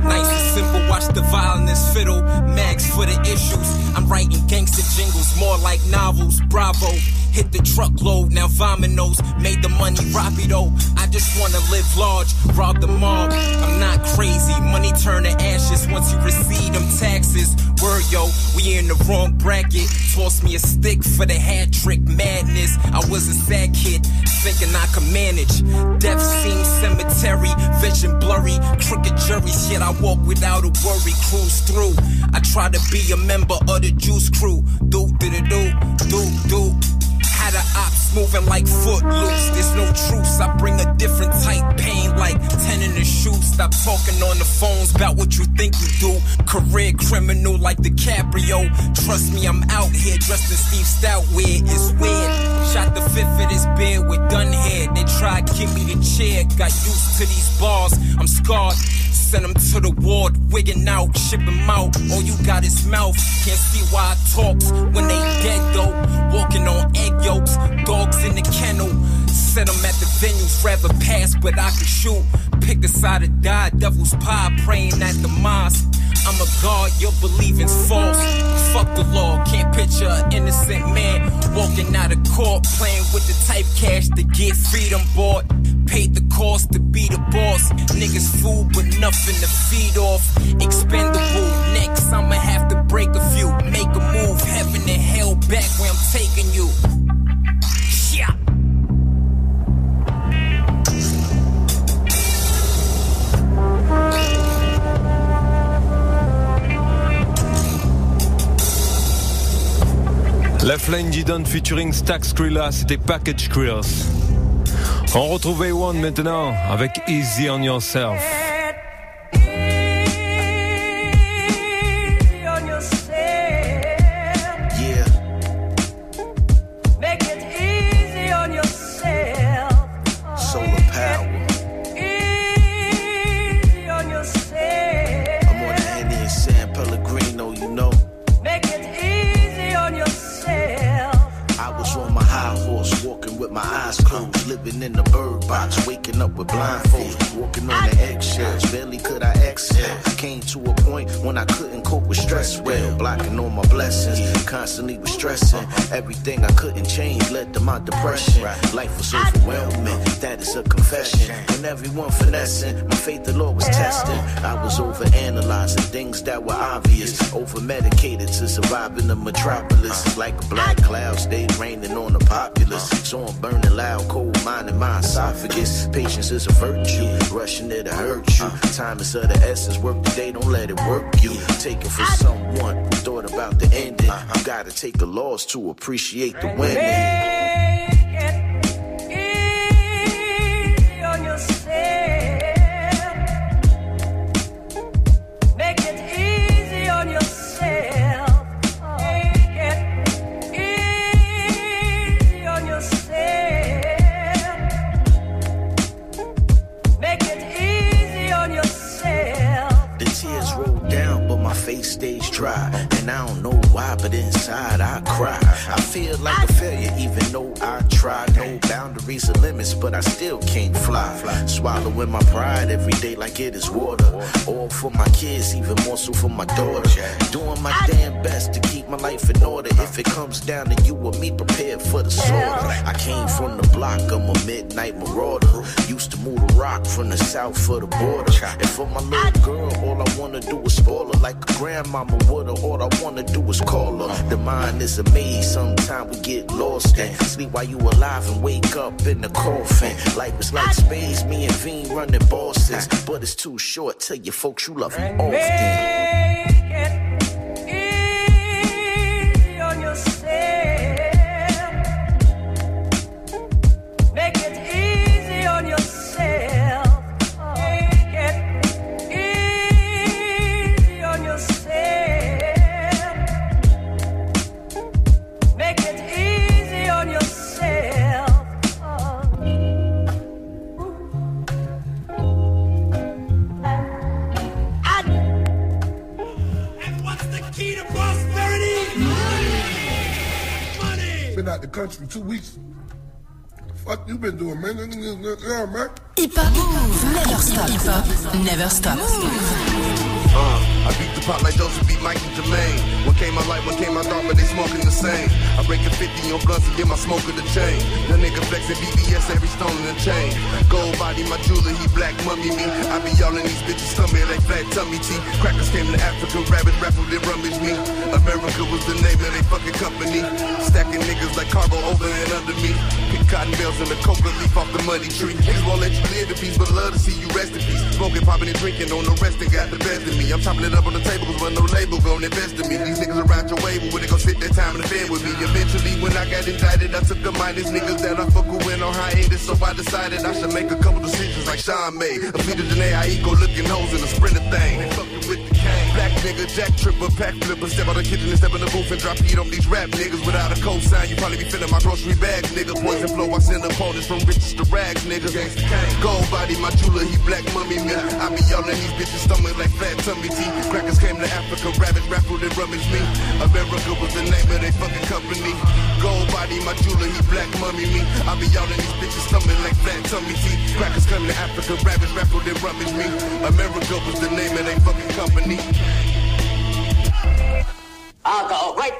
Nice and simple, watch the violence fiddle. Mags for the issues. I'm writing gangster jingles, more like novels. Bravo. Hit the truckload, now vominos. Made the money rapido. I just wanna live large, rob the mob. I'm not crazy, money turn to ashes once you receive them taxes. Word yo, we in the wrong bracket. Toss me a stick for the hat trick madness. I was a sad kid, thinking I could manage. Death seems cemetery, vision blurry. Crooked juries, yet I walk without a worry. Cruise through. I try to be a member of the juice crew. Do, do, do, do, do, do. Had the ops moving like footloose. There's no truce. I bring a different type pain like 10 in the shoe. Stop talking on the phones about what you think you do. Career criminal like DiCaprio. Trust me, I'm out here dressed in Steve Stout weird. It's weird. Shot the fifth of this beer with done head. They tried give me the chair. Got used to these bars. I'm scarred. Send him to the ward, wigging out, ship him out. All you got is mouth, can't see why I talks when they dead though. Walking on egg yolks, dogs in the kennel. Set them at the venues, rather pass, but I can shoot. Pick a side or die, devil's pie, praying at the mosque. I'm a god, your believing's false. Fuck the law, can't picture an innocent man walking out of court, playing with the type cash to get freedom bought. Paid the cost to be the boss. Niggas food, but nothing to feed off. Expendable, next I'ma have to break a few. Make a move, heaven and hell back where I'm taking you. La Flying G featuring Stack Skrilla, c'était Package Queers. On retrouve A1 maintenant avec Easy on Yourself. Living in the bird box, waking up with blindfolds, walking on the eggshells. Barely could I exhale. Came to a point when I couldn't cope with stress well, blocking all my blessings. Constantly was stressing. Everything I couldn't change led to my depression. Life was overwhelming. That is a confession. And everyone finessing, my faith the Lord was testing. I was over analyzing things that were obvious, over medicated to survive in the metropolis. Like black cloud stayed raining on the populace. So I'm burning loud, cold minded my esophagus. Patience is a virtue, rushing it to hurt you. Time is of the essence, work the day, don't let it work you. Take it for someone who thought about the ending. You gotta take the loss to appreciate the winning. But inside I cry. I feel like a failure, even though I try. No boundaries or limits, but I still can't fly. Swallowing my pride every day like it is water. All for my kids, even more so for my daughter. Doing my damn best to keep my life in order. If it comes down to you or me, prepared for the slaughter. I came from the block, I'm a midnight marauder. Used to move the rock from the south for the border. And for my little girl, all I wanna do is spoil her like a grandmama woulda. All I wanna do is call her. The mind is a maze, sometimes we get lost in. Sleep while you alive and wake up in the coffin. Life is like space, me and Veen running bosses. But it's too short, tell your folks you love them often. The country two weeks. Fuck you been doing, man? Yeah, man. Hip hop, never stop. Hip hop, never stop. Uh, I beat the pop like Joseph beat Mike and Jermaine. One came my light, one came my dark, but they smoking the same. I break a 50 on blunts and get my smoke smoker the chain. The nigga flexing BBS every stone in the chain. Gold body, my jeweler, he black mummy me. I be y'all in these bitches' stomach like flat tummy tea. Crackers came to Africa, rabbit raffled, they rummage me. America was the name of they fucking company. Stacking niggas like cargo over and under me. Cotton bells and the coca leaf off the money tree. Niggas won't let you live in peace, but love to see you rest in peace. Smoking, popping, and drinking on the rest, they got the best of me. I'm topping it up on the table, cause when no label gon' invest in me. These niggas around your way, but when they gon' sit their time in the bed with me. Eventually, when I got indicted, I took a mind these niggas that I fuck with went on hiatus. So I decided I should make a couple decisions like Sean made. I'm Peter Janae, I eat go looking hoes in a sprinter thing. They fucking with the cane. Black nigga, jack tripper, pack flipper, step out the kitchen and step in the booth and drop heat on these rap niggas without a cosign. You probably be feeling my grocery bags, nigga. Poison flow, I send opponents from riches to rags, nigga. Gold body, my jeweler, he black mummy me. I be yelling these bitches stomach like flat tummy tea. Crackers came to Africa, rabbit raffled and rummaged me. America was the name of they fucking company. Gold body, my jeweler, he black mummy me. I be yelling these bitches stomach like flat tummy tea. Crackers come to Africa, rabbit raffled and rummaged me. America was the name of they fucking company. Alcohol, right?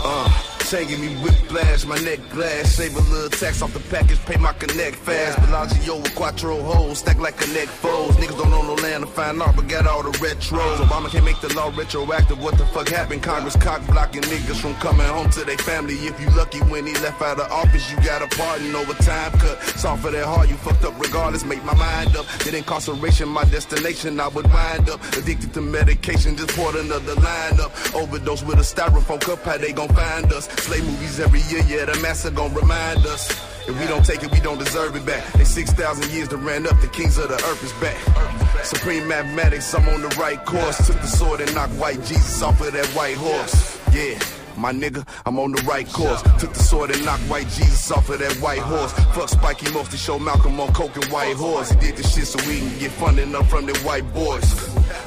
Uh, taking me whiplash, my neck glass. Save a little tax off the package, pay my connect fast. Bellagio with quattro holes, stack like connect foes. Niggas don't know no land to find art, but got all the retros. Obama can't make the law retroactive. What the fuck happened? Congress cock blocking niggas from coming home to their family. If you lucky when he left out of office, you got a pardon over time cut. Soft for that hard, you fucked up regardless. Make my mind up. That incarceration, my destination, I would wind up. Addicted to medication, just poured another line up. Overdose with a styrofoam cup, how they gon' find us? Slay movies every year, yeah, the master gon' remind us. If we don't take it, we don't deserve it back. They 6,000 years to ran up, the kings of the earth is back. Supreme mathematics, I'm on the right course. Took the sword and knocked white Jesus off of that white horse. Yeah. My nigga, I'm on the right course. Took the sword and knocked white Jesus off of that white horse. Fuck Spikey most to show Malcolm on coke and white horse. He did this shit so we can get funding up from the white boys.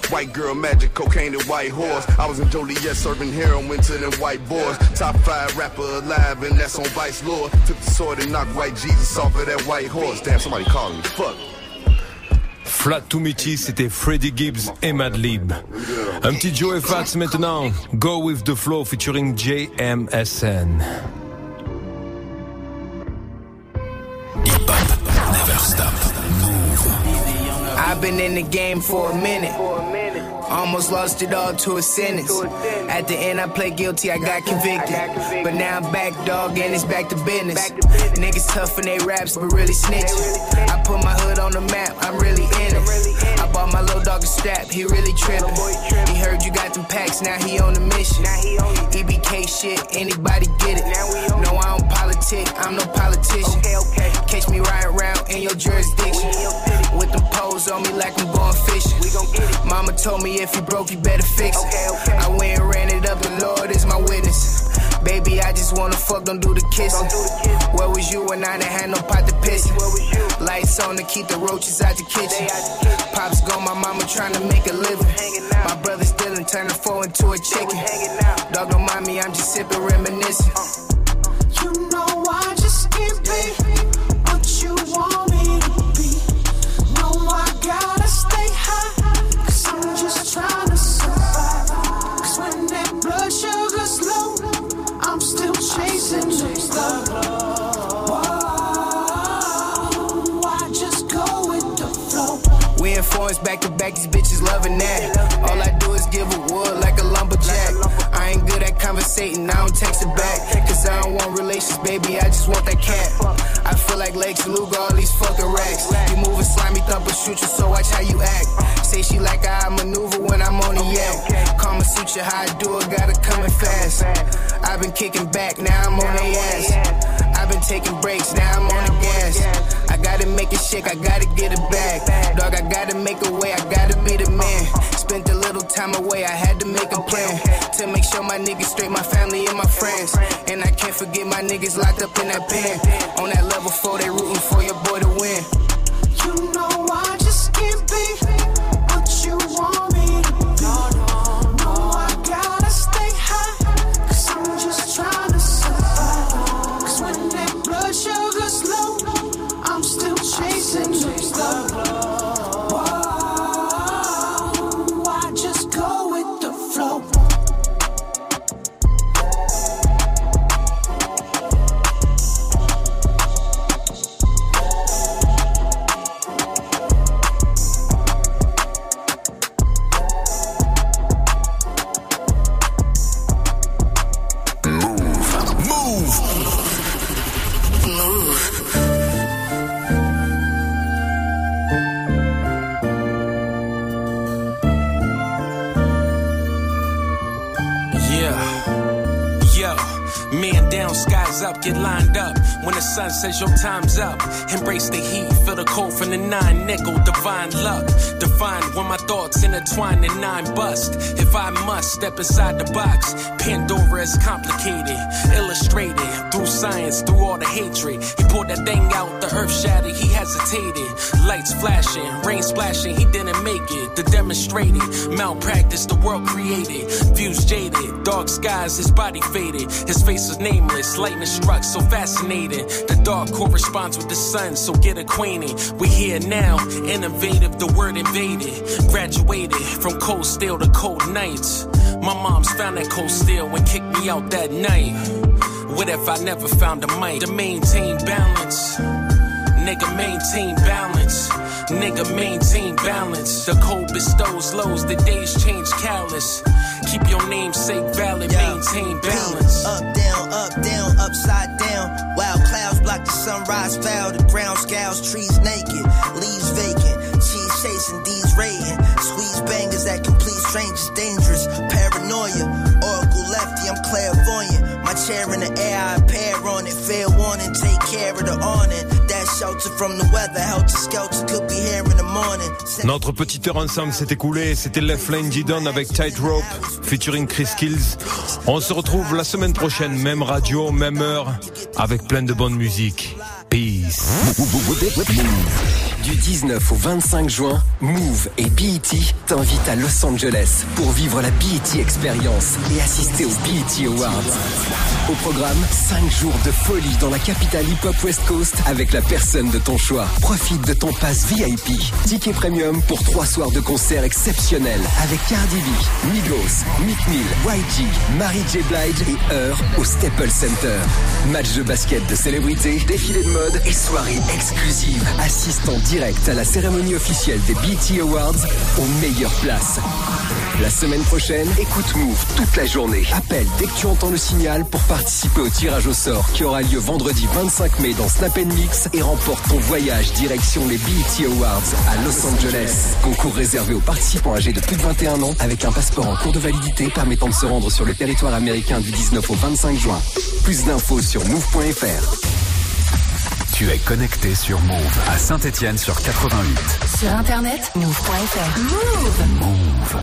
White girl magic, cocaine and white horse. I was in Joliet serving heroin to them white boys. Top five rapper alive, and that's on Vice Lord. Took the sword and knocked white Jesus off of that white horse. Damn, somebody calling me. Fuck. Flat Tummy Tea, c'était Freddie Gibbs et Madlib. Un petit Joe Fats maintenant. Go with the flow featuring JMSN. Never stop. I've been in the game for a minute. Almost lost it all to a sentence. At the end, I played guilty, I got convicted. But now I'm back, dog, and it's back to business. Niggas tough in they raps, but really snitching. I put my hood on the map, I'm really in it. I bought my little dog a strap, he really tripping. He heard you got them packs, now he on the mission. EBK shit, anybody get it. No, I don't politic, I'm no politician. Catch me riding around in your jurisdiction. With them poles on me like I'm going fishing. Mama told me if you broke, you better fix it. I went and ran it up, the Lord is my witness. Baby, I just wanna fuck, don't do the kissing. Where was you when I didn't have no pot to piss? Lights on to keep the roaches out the kitchen. Pops gone, my mama trying to make a living. My brother still in turning four into a chicken. Dog don't mind me, I'm just sipping, reminiscing. You influence back to back, these bitches loving that. All I do is give a wood like a lumberjack. I ain't good at conversating, I don't text it back. Cause I don't want relations, baby, I just want that cat. I feel like Lex Luger, all these fucking racks. You moving slimy thumper, shoot you, so watch how you act. Say she like I maneuver when I'm on the yak. Karma suit you how I do it, gotta come in fast. I've been kicking back, now I'm on their ass. Been taking breaks, now I'm on the gas. I gotta make it shake, I gotta get it back. Dog, I gotta make a way, I gotta be the man. Spent a little time away, I had to make a plan. To make sure my niggas straight, my family and my friends. And I can't forget my niggas locked up in that pen. On that level four, they rooting for your boy to says your time's up, embrace the heat, feel the cold from the nine nickel, divine luck. Divine when my thoughts intertwine and nine bust. If I must step inside the box, Pandora is complicated, illustrated through science, through all the hatred. He pulled that thing out, the earth shattered, he hesitated. Lights flashing, rain splashing, he didn't make it. The demonstrated, malpractice, the world created. Views jaded, dark skies, his body faded. His face was nameless, lightning struck, so fascinating. The dark corresponds with the sun, so get acquainted. We here now, innovative, the word invaded. Graduated from cold steel to cold nights. My mom's found that cold steel and kicked me out that night. What if I never found a mic to maintain balance? Nigga, maintain balance. Nigga, maintain balance. The cold bestows lows, the days change callous. Keep your namesake valid, maintain balance. Up, down, up, down, upside down. Block the sunrise foul. The ground scowls, trees naked, leaves vacant. Cheese chasing, D's rating. Squeeze bangers that complete strangers, dangerous. Paranoia, oracle lefty, I'm clairvoyant. My chair in the air, I pair on it. Fair warning, take care of the awning. Notre petite heure ensemble s'est écoulée. C'était Left Lane Gidon avec Tightrope, featuring Chris Kills. On se retrouve la semaine prochaine, même radio, même heure, avec plein de bonne musique. Du 19 au 25 juin, Move et BET t'invitent à Los Angeles pour vivre la BET Experience et assister aux BET Awards. Au programme, 5 jours de folie dans la capitale hip-hop West Coast avec la personne de ton choix. Profite de ton pass VIP. Ticket premium pour 3 soirs de concerts exceptionnels avec Cardi B, Migos, Meek Mill, YG, Mary J. Blige et Heur au Staples Center. Match de basket de célébrités, défilé de mode et soirée exclusive. Assiste en direct à la cérémonie officielle des BT Awards aux meilleures places. La semaine prochaine, écoute Move toute la journée. Appelle dès que tu entends le signal pour participer au tirage au sort qui aura lieu vendredi 25 mai dans Snap Mix et remporte ton voyage direction les BET Awards à Los Angeles. Concours réservé aux participants âgés de plus de 21 ans avec un passeport en cours de validité permettant de se rendre sur le territoire américain du 19 au 25 juin. Plus d'infos sur move.fr. Tu es connecté sur Move à Saint-Étienne sur 88. Sur internet, move.fr. Move. Move.